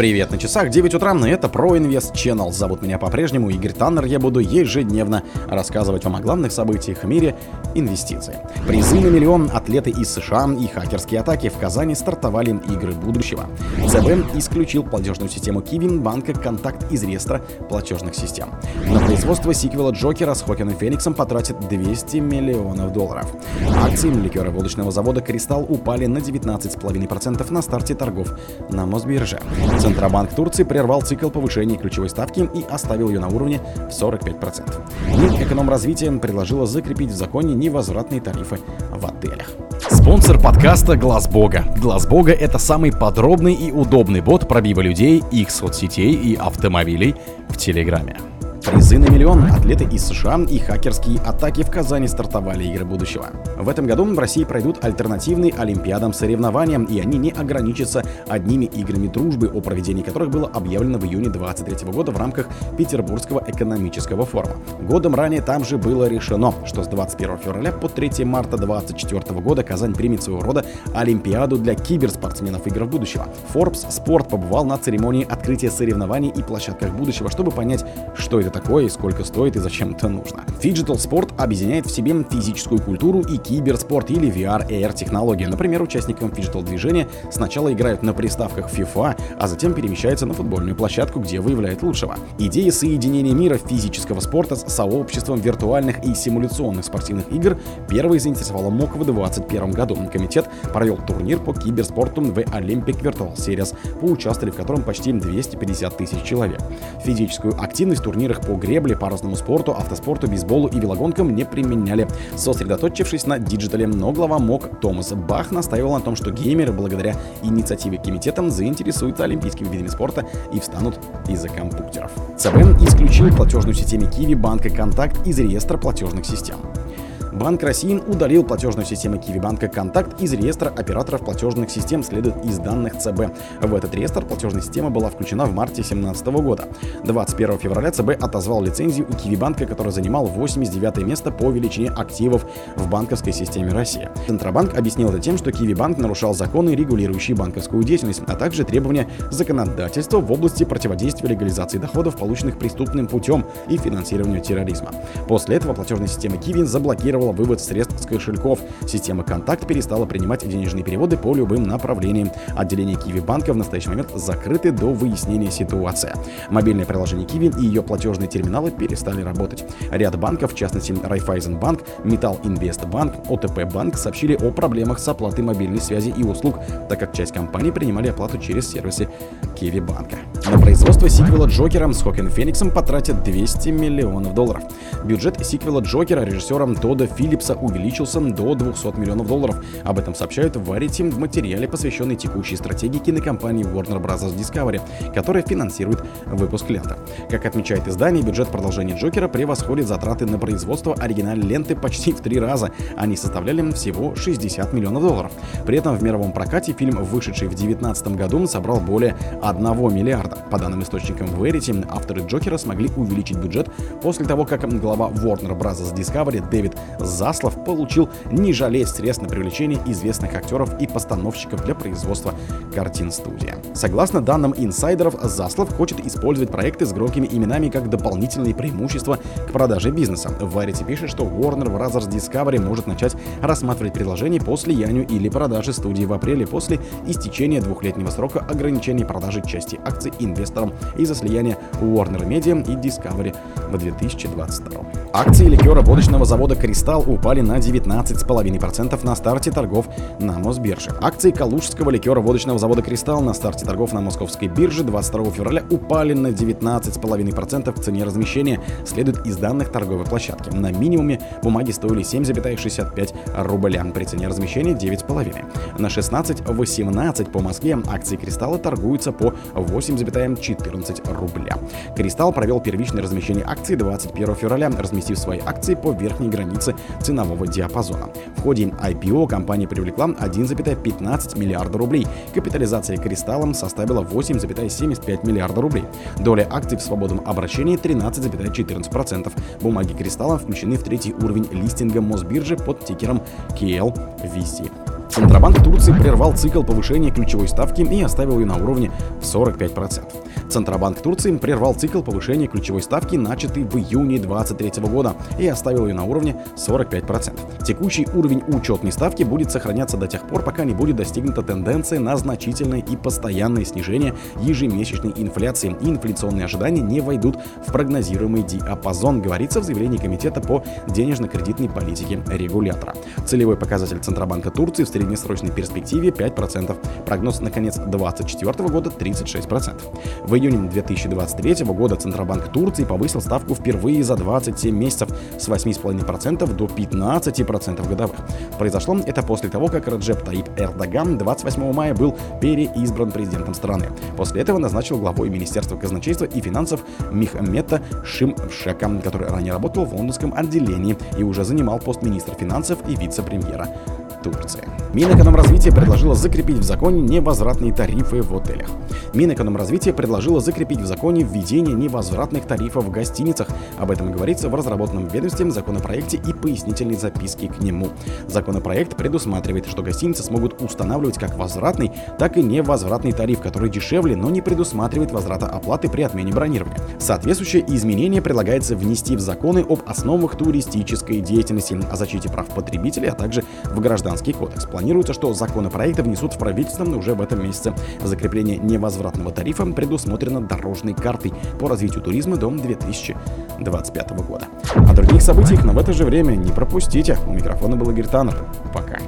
Привет на часах 9 утра, и это Pro Invest Channel. Зовут меня по-прежнему Игорь Таннер. Я буду ежедневно рассказывать вам о главных событиях в мире инвестиций. Призы на миллион, атлеты из США и хакерские атаки в Казани стартовали игры будущего. ЦБ исключил платежную систему Kiwi банка «Контакт» из реестра платежных систем. На производство сиквела Джокера с Хокином Фениксом потратит 200 миллионов долларов. Акции ликера водочного завода «Кристалл» упали на 19,5% на старте торгов на Мосбирже. Центробанк Турции прервал цикл повышения ключевой ставки и оставил ее на уровне в 45%. Минэкономразвитие предложило закрепить в законе невозвратные тарифы в отелях. Спонсор подкаста Глаз Бога. Глаз Бога это самый подробный и удобный бот пробива людей, их соцсетей и автомобилей в Телеграме. Призы на миллион, атлеты из США и хакерские атаки в Казани стартовали игры будущего. В этом году в России пройдут альтернативные Олимпиадам соревнования, и они не ограничатся одними играми дружбы, о проведении которых было объявлено в июне 2023 года в рамках Петербургского экономического форума. Годом ранее там же было решено, что с 21 февраля по 3 марта 2024 года Казань примет своего рода Олимпиаду для киберспортсменов игр будущего. Forbes Sport побывал на церемонии открытия соревнований и площадках будущего, чтобы понять, что это это такое, и сколько стоит и зачем это нужно. Fidgetal Sport объединяет в себе физическую культуру и киберспорт или VR-AR технологии. Например, участникам Fidgetal движения сначала играют на приставках FIFA, а затем перемещаются на футбольную площадку, где выявляют лучшего. Идея соединения мира физического спорта с сообществом виртуальных и симуляционных спортивных игр первой заинтересовала МОК в 2021 году. Комитет провел турнир по киберспорту в Olympic Virtual Series, поучаствовали в котором почти 250 тысяч человек. Физическую активность в турнирах по гребле, парусному спорту, автоспорту, бейсболу и велогонкам не применяли, сосредоточившись на диджитале, но глава МОК Томас Бах настаивал на том, что геймеры благодаря инициативе комитета заинтересуются олимпийскими видами спорта и встанут из-за компьютеров. ЦБ исключил платежную систему Qiwi банка «Контакт» из реестра платежных систем. Банк России удалил платежную систему Киви банка «Контакт» из реестра операторов платежных систем, следует из данных ЦБ. В этот реестр платежная система была включена в марте 2017 года. 21 февраля ЦБ отозвал лицензию у Киви банка, который занимал 89 место по величине активов в банковской системе России. Центробанк объяснил это тем, что Киви банк нарушал законы, регулирующие банковскую деятельность, а также требования законодательства в области противодействия легализации доходов, полученных преступным путем и финансированию терроризма. После этого платежная система Киви заблокировала заблокировала вывод средств с кошельков. Система «Контакт» перестала принимать денежные переводы по любым направлениям. Отделение Киви банка в настоящий момент закрыты до выяснения ситуации. Мобильное приложение Киви и ее платежные терминалы перестали работать. Ряд банков, в частности Райфайзенбанк, Металл Инвестбанк, ОТП Банк сообщили о проблемах с оплатой мобильной связи и услуг, так как часть компаний принимали оплату через сервисы Киви банка. На производство сиквела Джокера с Хокин Фениксом потратят 200 миллионов долларов. Бюджет сиквела Джокера режиссером Тодда Филлипса увеличился до 200 миллионов долларов. Об этом сообщают в Variety в материале, посвященной текущей стратегии кинокомпании Warner Bros. Discovery, которая финансирует выпуск ленты. Как отмечает издание, бюджет продолжения Джокера превосходит затраты на производство оригинальной ленты почти в три раза. Они составляли всего 60 миллионов долларов. При этом в мировом прокате фильм, вышедший в 2019 году, собрал более 1 миллиарда. По данным источникам Verity, авторы Джокера смогли увеличить бюджет после того, как глава Warner Bros. Discovery Дэвид Заслов получил не жалеть средств на привлечение известных актеров и постановщиков для производства картин студия. Согласно данным инсайдеров, Заслов хочет использовать проекты с громкими именами как дополнительные преимущества к продаже бизнеса. Variety пишет, что Warner Bros. Discovery может начать рассматривать предложение по слиянию или продаже студии в апреле после истечения двухлетнего срока ограничений продажи части акций инвесторам из-за слияния Warner Media и Discovery в 2022. Акции ликера водочного завода «Кристалл» капитал упали на 19,5% на старте торгов на Мосбирже. Акции калужского ликера водочного завода «Кристалл» на старте торгов на московской бирже 22 февраля упали на 19,5% в цене размещения, следует из данных торговой площадки. На минимуме бумаги стоили 7,65 рубля, при цене размещения 9,5. На 16,18 по Москве акции «Кристалла» торгуются по 8,14 рубля. «Кристалл» провел первичное размещение акций 21 февраля, разместив свои акции по верхней границе ценового диапазона. В ходе IPO компания привлекла 1,15 миллиарда рублей. Капитализация кристаллом составила 8,75 миллиарда рублей. Доля акций в свободном обращении 13,14%. Бумаги кристалла включены в третий уровень листинга Мосбиржи под тикером KLVC. Центробанк Турции прервал цикл повышения ключевой ставки и оставил ее на уровне 45%. Центробанк Турции прервал цикл повышения ключевой ставки, начатый в июне 2023 года, и оставил ее на уровне 45%. Текущий уровень учетной ставки будет сохраняться до тех пор, пока не будет достигнута тенденция на значительное и постоянное снижение ежемесячной инфляции, и инфляционные ожидания не войдут в прогнозируемый диапазон, говорится в заявлении Комитета по денежно-кредитной политике регулятора. Целевой показатель Центробанка Турции в среднесрочной перспективе 5%, прогноз на конец 2024 года 36%. В июне 2023 года Центробанк Турции повысил ставку впервые за 27 месяцев с 8,5% до 15% годовых. Произошло это после того, как Раджеп Таип Эрдоган 28 мая был переизбран президентом страны. После этого назначил главой Министерства казначейства и финансов Михмета Шимшека, который ранее работал в лондонском отделении и уже занимал пост министра финансов и вице-премьера. Турции. Минэкономразвитие предложило закрепить в законе невозвратные тарифы в отелях. Минэкономразвитие предложило закрепить в законе введение невозвратных тарифов в гостиницах. Об этом говорится в разработанном ведомстве законопроекте и пояснительной записке к нему. Законопроект предусматривает, что гостиницы смогут устанавливать как возвратный, так и невозвратный тариф, который дешевле, но не предусматривает возврата оплаты при отмене бронирования. Соответствующее изменение предлагается внести в законы об основах туристической деятельности, о защите прав потребителей, а также в гражданский кодекс. Планируется, что законопроекты внесут в правительство уже в этом месяце. Закрепление невозвратного тарифа предусмотрено дорожной картой по развитию туризма до 2025 года. О других событиях, но в это же время не пропустите. У микрофона был Игорь Таннер. Пока.